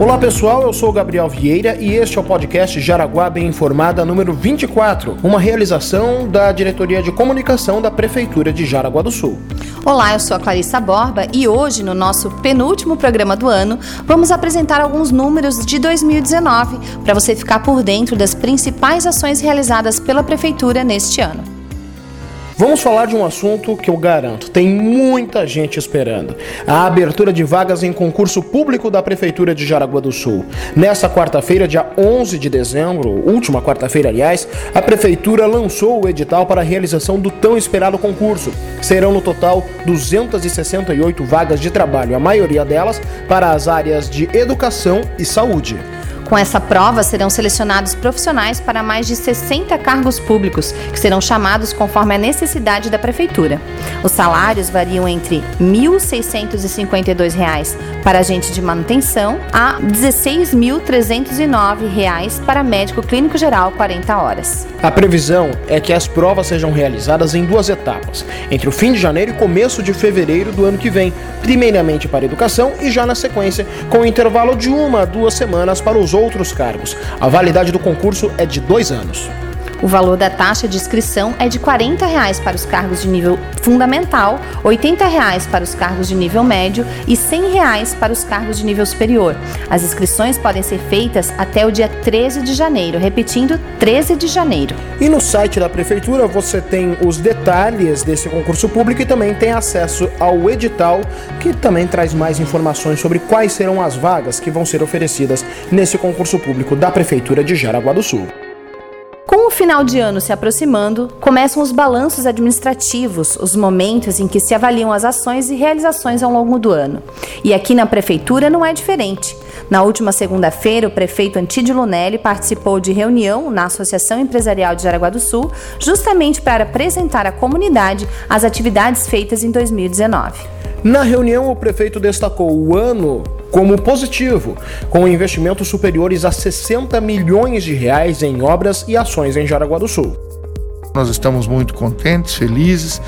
Olá pessoal, eu sou Gabriel Vieira e este é o podcast Jaraguá Bem Informada número 24, uma realização da Diretoria de Comunicação da Prefeitura de Jaraguá do Sul. Olá, eu sou a Clarissa Borba e hoje, no nosso penúltimo programa do ano, vamos apresentar alguns números de 2019 para você ficar por dentro das principais ações realizadas pela Prefeitura neste ano. Vamos falar de um assunto que eu garanto, tem muita gente esperando. A abertura de vagas em concurso público da Prefeitura de Jaraguá do Sul. Nessa quarta-feira, dia 11 de dezembro, última quarta-feira, aliás, a Prefeitura lançou o edital para a realização do tão esperado concurso. Serão no total 268 vagas de trabalho, a maioria delas para as áreas de educação e saúde. Com essa prova, serão selecionados profissionais para mais de 60 cargos públicos, que serão chamados conforme a necessidade da Prefeitura. Os salários variam entre R$ 1.652 para agente de manutenção a R$ 16.309 para médico clínico geral 40 horas. A previsão é que as provas sejam realizadas em duas etapas, entre o fim de janeiro e começo de fevereiro do ano que vem, primeiramente para educação e já na sequência, com um intervalo de uma a duas semanas para os outros cargos. A validade do concurso é de dois anos. O valor da taxa de inscrição é de 40 reais para os cargos de nível fundamental, 80 reais para os cargos de nível médio e 100 reais para os cargos de nível superior. As inscrições podem ser feitas até o dia 13 de janeiro, repetindo, 13 de janeiro. E no site da prefeitura você tem os detalhes desse concurso público e também tem acesso ao edital, que também traz mais informações sobre quais serão as vagas que vão ser oferecidas nesse concurso público da prefeitura de Jaraguá do Sul. O final de ano se aproximando, começam os balanços administrativos, os momentos em que se avaliam as ações e realizações ao longo do ano. E aqui na Prefeitura não é diferente. Na última segunda-feira, o prefeito Antídio Lunelli participou de reunião na Associação Empresarial de Jaraguá do Sul, justamente para apresentar à comunidade as atividades feitas em 2019. Na reunião, o prefeito destacou o ano como positivo, com investimentos superiores a 60 milhões de reais em obras e ações em Jaraguá do Sul. Nós estamos muito contentes, felizes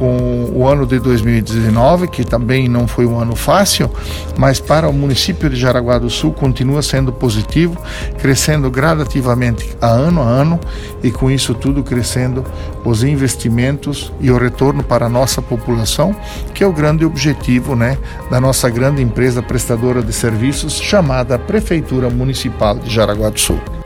com o ano de 2019, que também não foi um ano fácil, mas para o município de Jaraguá do Sul continua sendo positivo, crescendo gradativamente a ano a ano e com isso tudo crescendo os investimentos e o retorno para a nossa população, que é o grande objetivo né, da nossa grande empresa prestadora de serviços chamada Prefeitura Municipal de Jaraguá do Sul.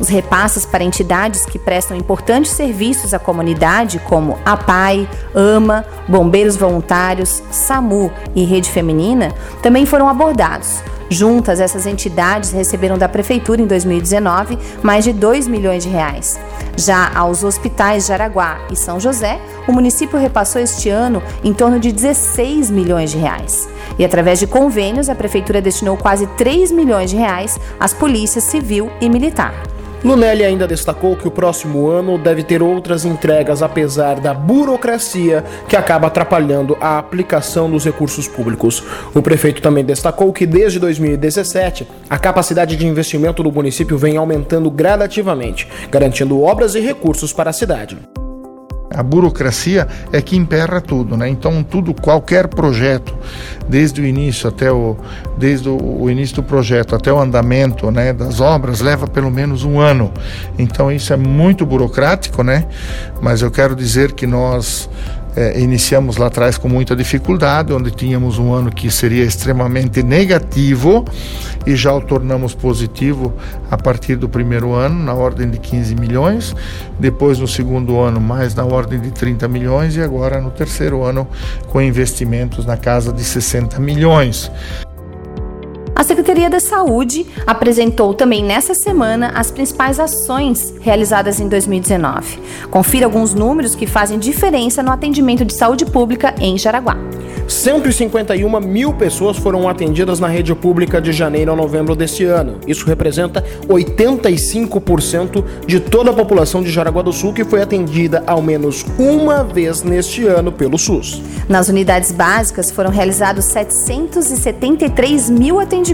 Os repasses para entidades que prestam importantes serviços à comunidade, como a PAI, AMA, Bombeiros Voluntários, SAMU e Rede Feminina, também foram abordados. Juntas, essas entidades receberam da Prefeitura em 2019 mais de 2 milhões de reais. Já aos hospitais de Araguá e São José, o município repassou este ano em torno de 16 milhões de reais. E através de convênios, a Prefeitura destinou quase 3 milhões de reais às polícias civil e militar. Lunelli ainda destacou que o próximo ano deve ter outras entregas, apesar da burocracia que acaba atrapalhando a aplicação dos recursos públicos. O prefeito também destacou que desde 2017 a capacidade de investimento do município vem aumentando gradativamente, garantindo obras e recursos para a cidade. A burocracia é que emperra tudo, né? Então tudo, qualquer projeto, desde o início até o, desde o, início do projeto até o andamento, né, das obras leva pelo menos um ano. Então isso é muito burocrático, né? Mas eu quero dizer que nós é, iniciamos lá atrás com muita dificuldade, onde tínhamos um ano que seria extremamente negativo e já o tornamos positivo a partir do primeiro ano, na ordem de 15 milhões, depois no segundo ano, mais na ordem de 30 milhões e agora no terceiro ano com investimentos na casa de 60 milhões. A Secretaria da Saúde apresentou também nessa semana as principais ações realizadas em 2019. Confira alguns números que fazem diferença no atendimento de saúde pública em Jaraguá. 151 mil pessoas foram atendidas na rede pública de janeiro a novembro deste ano. Isso representa 85% de toda a população de Jaraguá do Sul que foi atendida ao menos uma vez neste ano pelo SUS. Nas unidades básicas foram realizados 773 mil atendimentos.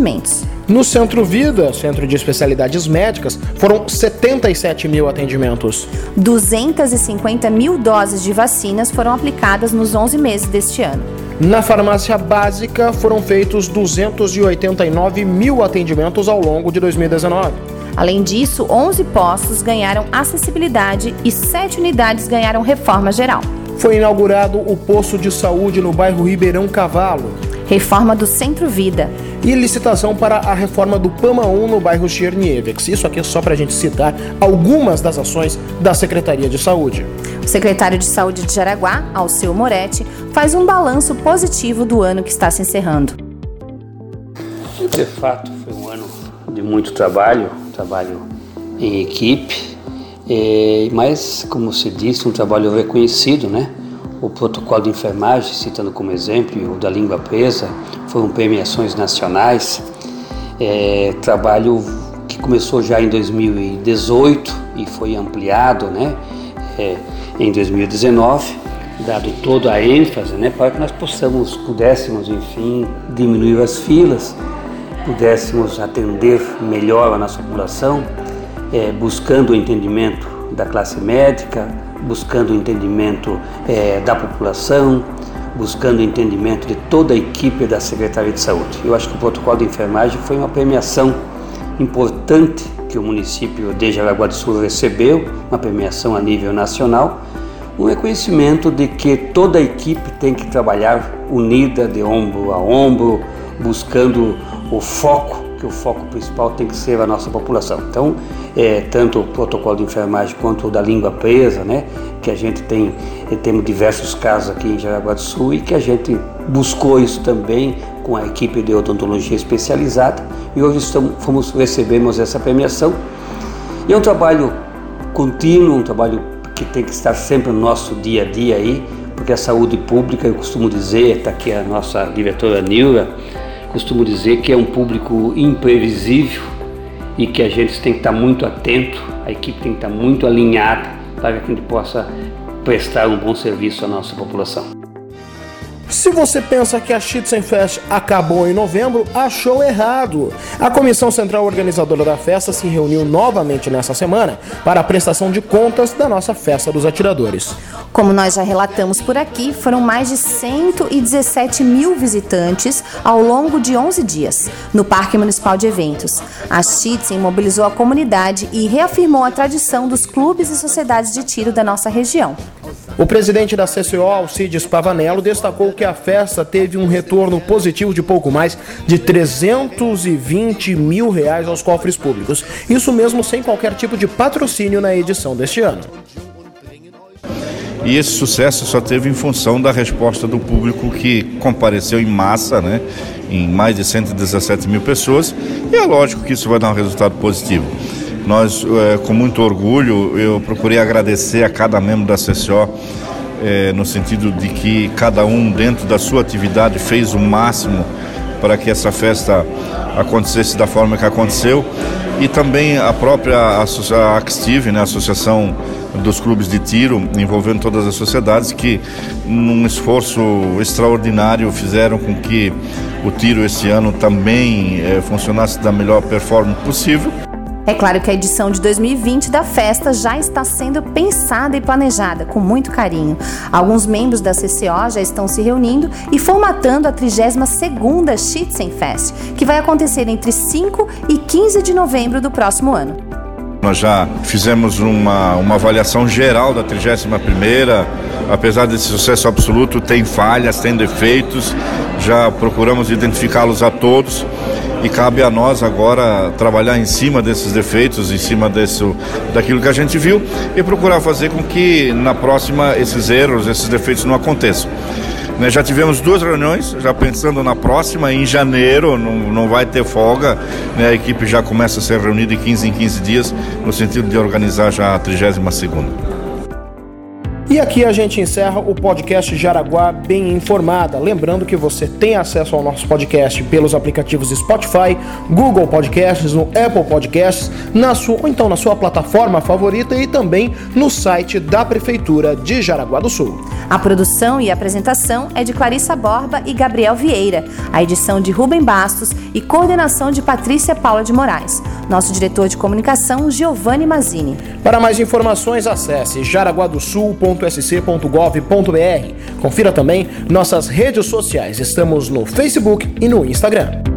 No Centro Vida, Centro de Especialidades Médicas, foram 77 mil atendimentos. 250 mil doses de vacinas foram aplicadas nos 11 meses deste ano. Na farmácia básica foram feitos 289 mil atendimentos ao longo de 2019. Além disso, 11 postos ganharam acessibilidade e 7 unidades ganharam reforma geral. Foi inaugurado o posto de saúde no bairro Ribeirão Cavalo. Reforma do Centro Vida. E licitação para a reforma do PAMA 1 no bairro Chernievex. Isso aqui é só para a gente citar algumas das ações da Secretaria de Saúde. O secretário de Saúde de Jaraguá, Alceu Moretti, faz um balanço positivo do ano que está se encerrando. De fato, foi um ano de muito trabalho, trabalho em equipe, é, mas, como se disse, um trabalho reconhecido, né? O protocolo de enfermagem, citando como exemplo, o da língua presa, foram premiações nacionais. É, trabalho que começou já em 2018 e foi ampliado, né? É, em 2019, dado toda a ênfase, né, para que nós possamos, pudéssemos, enfim, diminuir as filas pudéssemos atender melhor a nossa população, é, buscando o entendimento da classe médica, buscando o entendimento é, da população, buscando o entendimento de toda a equipe da Secretaria de Saúde. Eu acho que o protocolo de enfermagem foi uma premiação importante que o município de Jaraguá do Sul recebeu, uma premiação a nível nacional, um reconhecimento de que toda a equipe tem que trabalhar unida, de ombro a ombro, buscando o foco, que o foco principal tem que ser a nossa população. Então, é, tanto o protocolo de enfermagem quanto o da língua presa, né, que a gente tem, é, temos diversos casos aqui em Jaraguá do Sul e que a gente buscou isso também com a equipe de odontologia especializada e hoje estamos, fomos, recebemos essa premiação. E é um trabalho contínuo, um trabalho que tem que estar sempre no nosso dia a dia aí, porque a saúde pública, eu costumo dizer, está aqui a nossa diretora Nilra, costumo dizer que é um público imprevisível e que a gente tem que estar muito atento, a equipe tem que estar muito alinhada para que a gente possa prestar um bom serviço à nossa população. Se você pensa que a Schützenfest acabou em novembro, achou errado. A Comissão Central Organizadora da festa se reuniu novamente nessa semana para a prestação de contas da nossa Festa dos Atiradores. Como nós já relatamos por aqui, foram mais de 117 mil visitantes ao longo de 11 dias no Parque Municipal de Eventos. A Schützen mobilizou a comunidade e reafirmou a tradição dos clubes e sociedades de tiro da nossa região. O presidente da CCO, Alcides Pavanello, destacou que a festa teve um retorno positivo de pouco mais de 320 mil reais aos cofres públicos. Isso mesmo sem qualquer tipo de patrocínio na edição deste ano. E esse sucesso só teve em função da resposta do público que compareceu em massa, né, em mais de 117 mil pessoas, e é lógico que isso vai dar um resultado positivo. Nós, é, com muito orgulho, eu procurei agradecer a cada membro da CCO, é, no sentido de que cada um, dentro da sua atividade, fez o máximo para que essa festa acontecesse da forma que aconteceu. E também a própria a Active, né, a Associação dos Clubes de Tiro, envolvendo todas as sociedades, que num esforço extraordinário fizeram com que o tiro esse ano também é, funcionasse da melhor performance possível. É claro que a edição de 2020 da festa já está sendo pensada e planejada com muito carinho. Alguns membros da CCO já estão se reunindo e formatando a 32ª Schützenfest, que vai acontecer entre 5 e 15 de novembro do próximo ano. Nós já fizemos uma, uma avaliação geral da 31ª, apesar desse sucesso absoluto, tem falhas, tem defeitos, já procuramos identificá-los a todos e cabe a nós agora trabalhar em cima desses defeitos, em cima desse, daquilo que a gente viu e procurar fazer com que na próxima esses erros, esses defeitos não aconteçam. Né, já tivemos duas reuniões, já pensando na próxima, em janeiro, não, não vai ter folga, né, a equipe já começa a ser reunida de 15 em 15 dias, no sentido de organizar já a 32 segunda. E aqui a gente encerra o podcast Jaraguá Bem Informada. Lembrando que você tem acesso ao nosso podcast pelos aplicativos Spotify, Google Podcasts, no Apple Podcasts, na sua, ou então na sua plataforma favorita e também no site da Prefeitura de Jaraguá do Sul. A produção e apresentação é de Clarissa Borba e Gabriel Vieira, a edição de Rubem Bastos e coordenação de Patrícia Paula de Moraes. Nosso diretor de comunicação, Giovanni Mazini. Para mais informações, acesse jaraguadosul.com pp.sc.gov.br. Confira também nossas redes sociais. Estamos no Facebook e no Instagram.